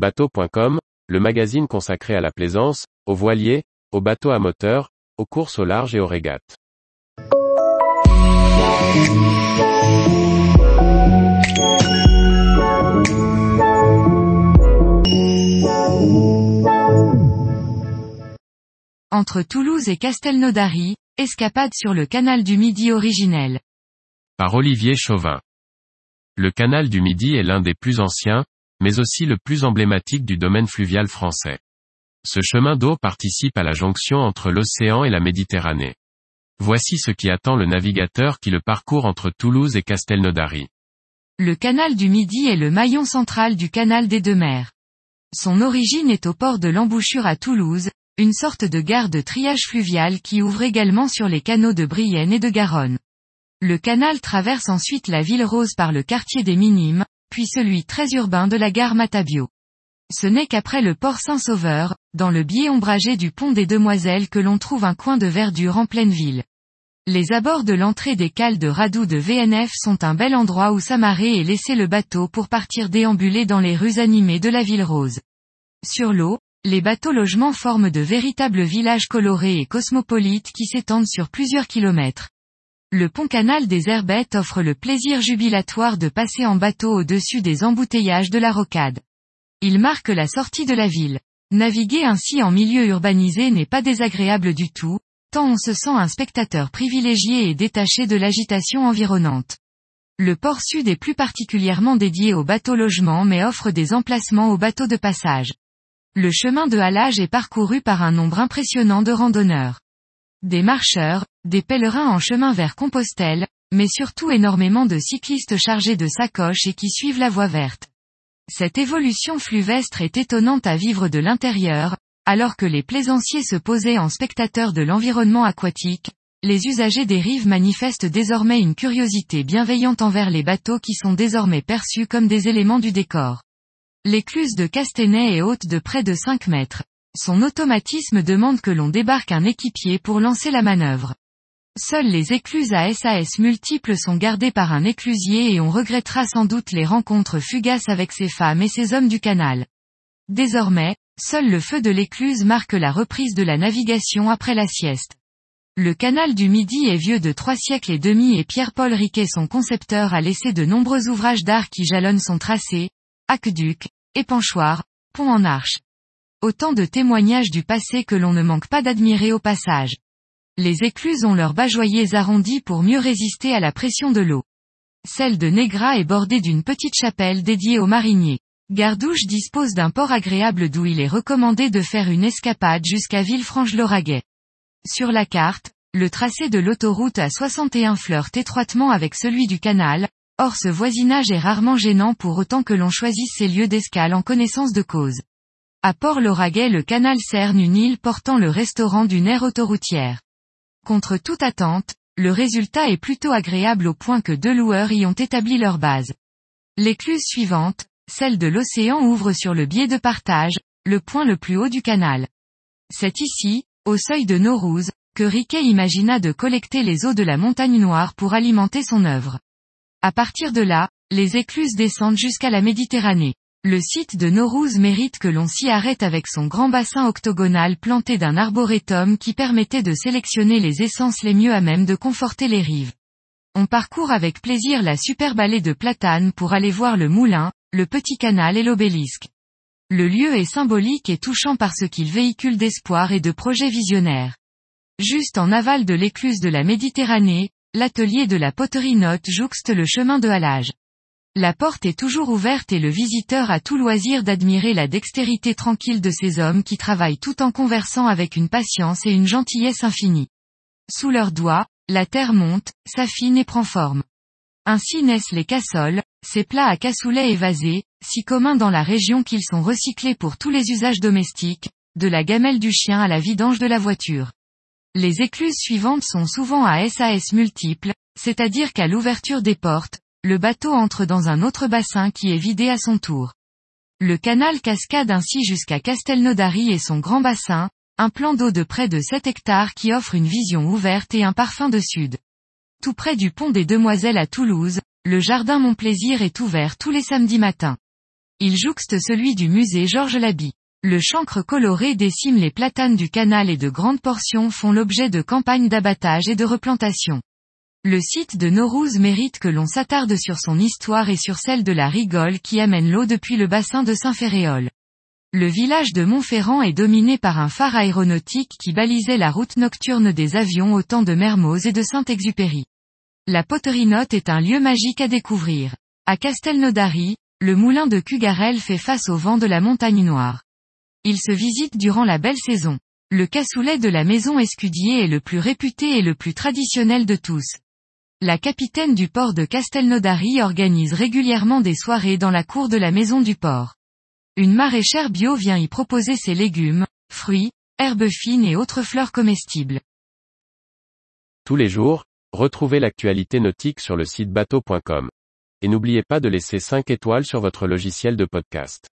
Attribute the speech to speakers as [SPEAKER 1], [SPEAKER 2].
[SPEAKER 1] Bateau.com, le magazine consacré à la plaisance, aux voiliers, aux bateaux à moteur, aux courses au large et aux régates.
[SPEAKER 2] Entre Toulouse et Castelnaudary, escapade sur le canal du Midi originel.
[SPEAKER 1] Par Olivier Chauvin. Le canal du Midi est l'un des plus anciens, mais aussi le plus emblématique du domaine fluvial français. Ce chemin d'eau participe à la jonction entre l'océan et la Méditerranée. Voici ce qui attend le navigateur qui le parcourt entre Toulouse et Castelnaudary.
[SPEAKER 2] Le canal du Midi est le maillon central du canal des deux mers. Son origine est au port de l'embouchure à Toulouse, une sorte de gare de triage fluvial qui ouvre également sur les canaux de Brienne et de Garonne. Le canal traverse ensuite la ville rose par le quartier des Minimes, puis celui très urbain de la gare Matabio. Ce n'est qu'après le port Saint-Sauveur, dans le biais ombragé du pont des Demoiselles que l'on trouve un coin de verdure en pleine ville. Les abords de l'entrée des cales de Radou de VNF sont un bel endroit où s'amarrer et laisser le bateau pour partir déambuler dans les rues animées de la ville rose. Sur l'eau, les bateaux logements forment de véritables villages colorés et cosmopolites qui s'étendent sur plusieurs kilomètres. Le pont canal des Herbettes offre le plaisir jubilatoire de passer en bateau au-dessus des embouteillages de la rocade. Il marque la sortie de la ville. Naviguer ainsi en milieu urbanisé n'est pas désagréable du tout, tant on se sent un spectateur privilégié et détaché de l'agitation environnante. Le port sud est plus particulièrement dédié aux bateaux logements mais offre des emplacements aux bateaux de passage. Le chemin de halage est parcouru par un nombre impressionnant de randonneurs. Des marcheurs, des pèlerins en chemin vers Compostelle, mais surtout énormément de cyclistes chargés de sacoches et qui suivent la voie verte. Cette évolution fluvestre est étonnante à vivre de l'intérieur, alors que les plaisanciers se posaient en spectateurs de l'environnement aquatique, les usagers des rives manifestent désormais une curiosité bienveillante envers les bateaux qui sont désormais perçus comme des éléments du décor. L'écluse de Castenay est haute de près de 5 mètres. Son automatisme demande que l'on débarque un équipier pour lancer la manœuvre. Seules les écluses à SAS multiples sont gardées par un éclusier et on regrettera sans doute les rencontres fugaces avec ces femmes et ces hommes du canal. Désormais, seul le feu de l'écluse marque la reprise de la navigation après la sieste. Le canal du Midi est vieux de trois siècles et demi et Pierre-Paul Riquet son concepteur a laissé de nombreux ouvrages d'art qui jalonnent son tracé, aqueduc, épanchoir, pont en arche. Autant de témoignages du passé que l'on ne manque pas d'admirer au passage. Les écluses ont leurs bajoyers arrondis pour mieux résister à la pression de l'eau. Celle de Négra est bordée d'une petite chapelle dédiée aux mariniers. Gardouche dispose d'un port agréable d'où il est recommandé de faire une escapade jusqu'à Villefranche-Lauragais. Sur la carte, le tracé de l'autoroute à 61 flirte étroitement avec celui du canal, or ce voisinage est rarement gênant pour autant que l'on choisisse ses lieux d'escale en connaissance de cause. À Port-Lauragais le canal cerne une île portant le restaurant d'une aire autoroutière. Contre toute attente, le résultat est plutôt agréable au point que deux loueurs y ont établi leur base. L'écluse suivante, celle de l'océan ouvre sur le biais de partage, le point le plus haut du canal. C'est ici, au seuil de Naurouse, que Riquet imagina de collecter les eaux de la montagne noire pour alimenter son œuvre. À partir de là, les écluses descendent jusqu'à la Méditerranée. Le site de Naurouz mérite que l'on s'y arrête avec son grand bassin octogonal planté d'un arboretum qui permettait de sélectionner les essences les mieux à même de conforter les rives. On parcourt avec plaisir la superbe allée de platanes pour aller voir le moulin, le petit canal et l'obélisque. Le lieu est symbolique et touchant par ce qu'il véhicule d'espoir et de projets visionnaires. Juste en aval de l'écluse de la Méditerranée, l'atelier de la poterie note jouxte le chemin de halage. La porte est toujours ouverte et le visiteur a tout loisir d'admirer la dextérité tranquille de ces hommes qui travaillent tout en conversant avec une patience et une gentillesse infinie. Sous leurs doigts, la terre monte, s'affine et prend forme. Ainsi naissent les cassoles, ces plats à cassoulet évasés, si communs dans la région qu'ils sont recyclés pour tous les usages domestiques, de la gamelle du chien à la vidange de la voiture. Les écluses suivantes sont souvent à SAS multiples, c'est-à-dire qu'à l'ouverture des portes, le bateau entre dans un autre bassin qui est vidé à son tour. Le canal cascade ainsi jusqu'à Castelnaudary et son grand bassin, un plan d'eau de près de 7 hectares qui offre une vision ouverte et un parfum de sud. Tout près du pont des Demoiselles à Toulouse, le jardin Mon Plaisir est ouvert tous les samedis matins. Il jouxte celui du musée Georges Laby. Le chancre coloré décime les platanes du canal et de grandes portions font l'objet de campagnes d'abattage et de replantation. Le site de Naurouz mérite que l'on s'attarde sur son histoire et sur celle de la rigole qui amène l'eau depuis le bassin de Saint-Ferréol. Le village de Montferrand est dominé par un phare aéronautique qui balisait la route nocturne des avions au temps de Mermoz et de Saint-Exupéry. La poterie note est un lieu magique à découvrir. À Castelnaudary, le moulin de Cugarel fait face au vent de la montagne noire. Il se visite durant la belle saison. Le cassoulet de la maison Escudier est le plus réputé et le plus traditionnel de tous. La capitaine du port de Castelnaudary organise régulièrement des soirées dans la cour de la maison du port. Une maraîchère bio vient y proposer ses légumes, fruits, herbes fines et autres fleurs comestibles.
[SPEAKER 1] Tous les jours, retrouvez l'actualité nautique sur le site bateau.com. Et n'oubliez pas de laisser 5 étoiles sur votre logiciel de podcast.